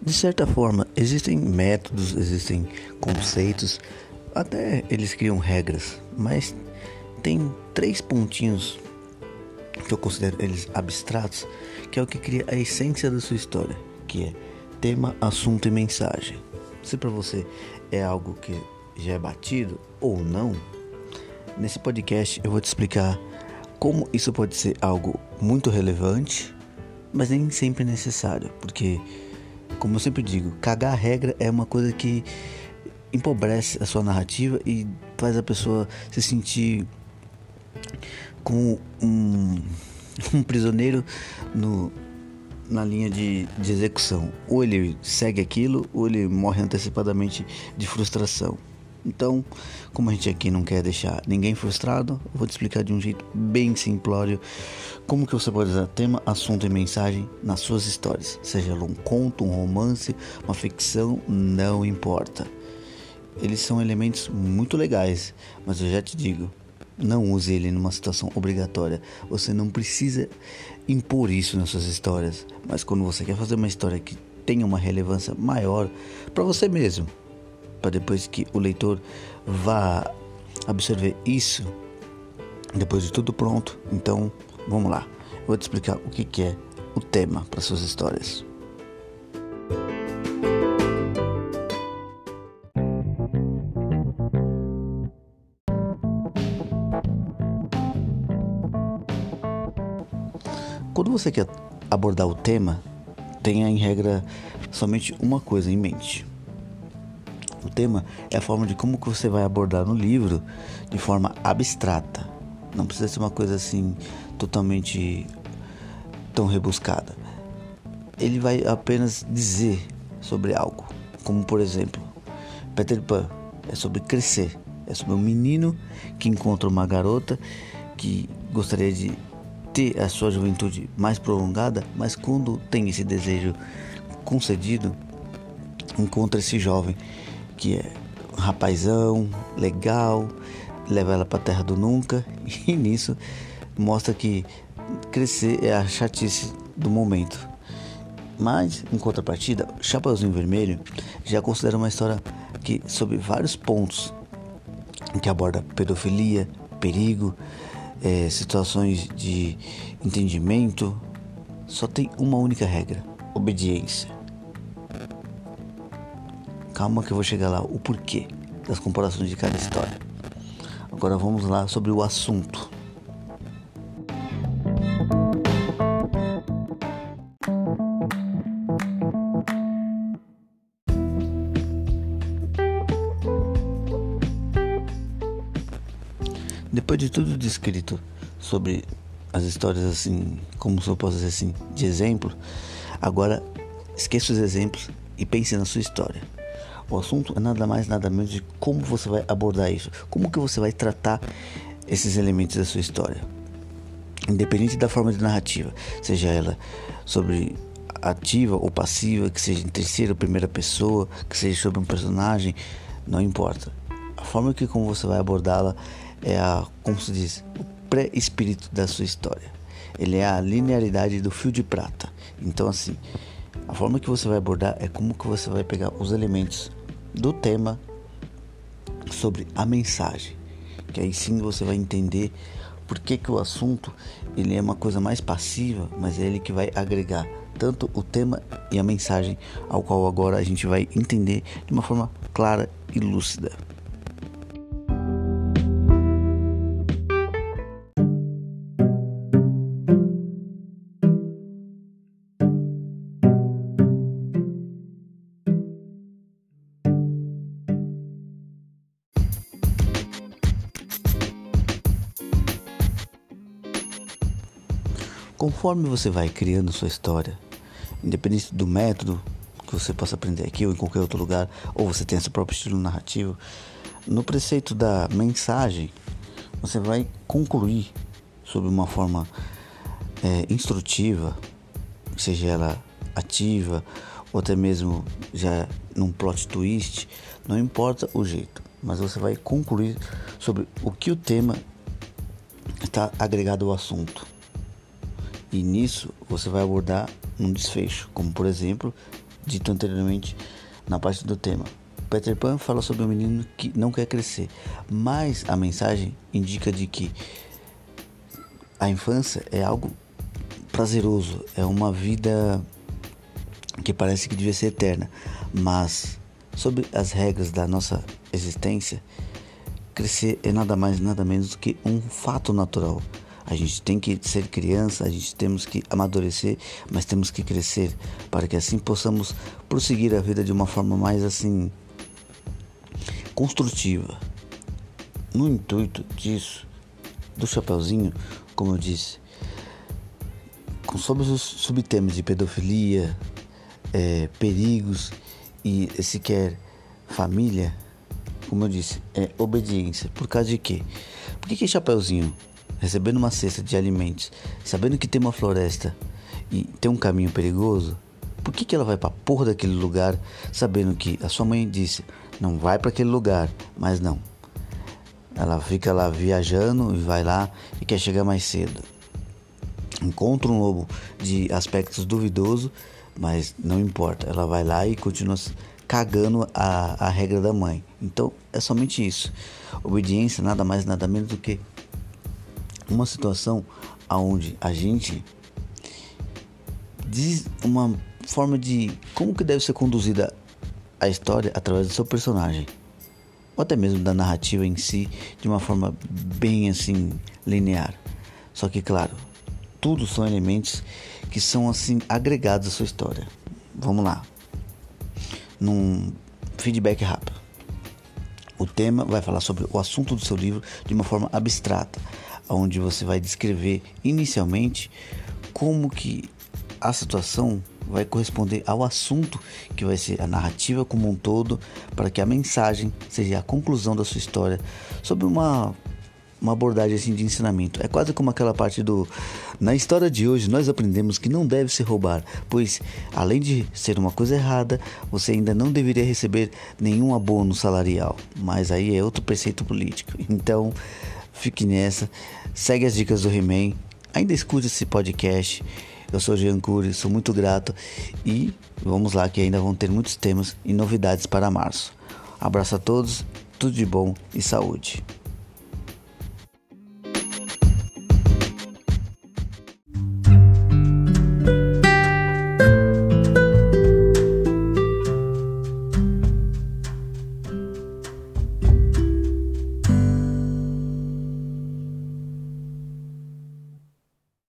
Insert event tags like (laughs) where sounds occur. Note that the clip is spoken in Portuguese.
De certa forma, existem métodos, existem conceitos, até eles criam regras, mas tem três pontinhos que eu considero eles abstratos, que é o que cria a essência da sua história, que é tema, assunto e mensagem. Se para você é algo que já é batido ou não, nesse podcast eu vou te explicar como isso pode ser algo muito relevante, mas nem sempre necessário, porque como eu sempre digo, cagar a regra é uma coisa que empobrece a sua narrativa e faz a pessoa se sentir como um, (laughs) um prisioneiro no, na linha de, de execução. Ou ele segue aquilo, ou ele morre antecipadamente de frustração. Então, como a gente aqui não quer deixar ninguém frustrado, eu vou te explicar de um jeito bem simplório como que você pode usar tema, assunto e mensagem nas suas histórias. Seja um conto, um romance, uma ficção, não importa. Eles são elementos muito legais, mas eu já te digo, não use ele numa situação obrigatória. Você não precisa impor isso nas suas histórias, mas quando você quer fazer uma história que tenha uma relevância maior para você mesmo, para depois que o leitor vá absorver isso depois de tudo pronto. Então, vamos lá. Eu vou te explicar o que, que é o tema para suas histórias. Quando você quer abordar o tema, tenha em regra somente uma coisa em mente o tema é a forma de como que você vai abordar no livro de forma abstrata. Não precisa ser uma coisa assim totalmente tão rebuscada. Ele vai apenas dizer sobre algo, como por exemplo, Peter Pan é sobre crescer, é sobre um menino que encontra uma garota que gostaria de ter a sua juventude mais prolongada, mas quando tem esse desejo concedido, encontra esse jovem que é um rapazão, legal, leva ela para a terra do nunca (laughs) e nisso mostra que crescer é a chatice do momento. Mas, em contrapartida, Chapeuzinho Vermelho já considera uma história que, sob vários pontos, que aborda pedofilia, perigo, é, situações de entendimento, só tem uma única regra: obediência. Calma que eu vou chegar lá, o porquê das comparações de cada história. Agora vamos lá sobre o assunto. Depois de tudo descrito sobre as histórias assim, como eu posso dizer assim, de exemplo, agora esqueça os exemplos e pense na sua história. O assunto é nada mais nada menos de como você vai abordar isso, como que você vai tratar esses elementos da sua história. Independente da forma de narrativa, seja ela sobre ativa ou passiva, que seja em terceira ou primeira pessoa, que seja sobre um personagem, não importa. A forma que como você vai abordá-la é a, como se diz, o pré-espírito da sua história. Ele é a linearidade do fio de prata. Então assim, a forma que você vai abordar é como que você vai pegar os elementos do tema sobre a mensagem, que aí sim você vai entender por que, que o assunto ele é uma coisa mais passiva, mas é ele que vai agregar tanto o tema e a mensagem, ao qual agora a gente vai entender de uma forma clara e lúcida. Conforme você vai criando sua história, independente do método que você possa aprender aqui ou em qualquer outro lugar, ou você tenha seu próprio estilo narrativo, no preceito da mensagem, você vai concluir sob uma forma é, instrutiva, seja ela ativa ou até mesmo já num plot twist, não importa o jeito, mas você vai concluir sobre o que o tema está agregado ao assunto. E nisso você vai abordar um desfecho, como por exemplo, dito anteriormente na parte do tema. Peter Pan fala sobre um menino que não quer crescer, mas a mensagem indica de que a infância é algo prazeroso, é uma vida que parece que devia ser eterna, mas sobre as regras da nossa existência, crescer é nada mais nada menos que um fato natural. A gente tem que ser criança, a gente temos que amadurecer, mas temos que crescer para que assim possamos prosseguir a vida de uma forma mais assim construtiva. No intuito disso, do Chapeuzinho, como eu disse, com sobre os subtemas de pedofilia, é, perigos e sequer família, como eu disse, é obediência. Por causa de quê? Por que, que Chapeuzinho recebendo uma cesta de alimentos, sabendo que tem uma floresta e tem um caminho perigoso, por que, que ela vai para porra daquele lugar, sabendo que a sua mãe disse não vai para aquele lugar, mas não. Ela fica lá viajando e vai lá e quer chegar mais cedo. Encontra um lobo de aspectos duvidoso, mas não importa. Ela vai lá e continua cagando a, a regra da mãe. Então é somente isso. Obediência nada mais nada menos do que uma situação aonde a gente diz uma forma de como que deve ser conduzida a história através do seu personagem ou até mesmo da narrativa em si de uma forma bem assim linear. Só que claro, tudo são elementos que são assim agregados à sua história. Vamos lá. Num feedback rápido. O tema vai falar sobre o assunto do seu livro de uma forma abstrata, onde você vai descrever inicialmente como que a situação vai corresponder ao assunto que vai ser a narrativa como um todo, para que a mensagem seja a conclusão da sua história sobre uma uma abordagem assim de ensinamento. É quase como aquela parte do na história de hoje nós aprendemos que não deve se roubar, pois além de ser uma coisa errada, você ainda não deveria receber nenhum abono salarial. Mas aí é outro preceito político. Então, fique nessa, segue as dicas do He-Man, ainda escute esse podcast. Eu sou Jean Cury, sou muito grato e vamos lá que ainda vão ter muitos temas e novidades para março. Abraço a todos, tudo de bom e saúde.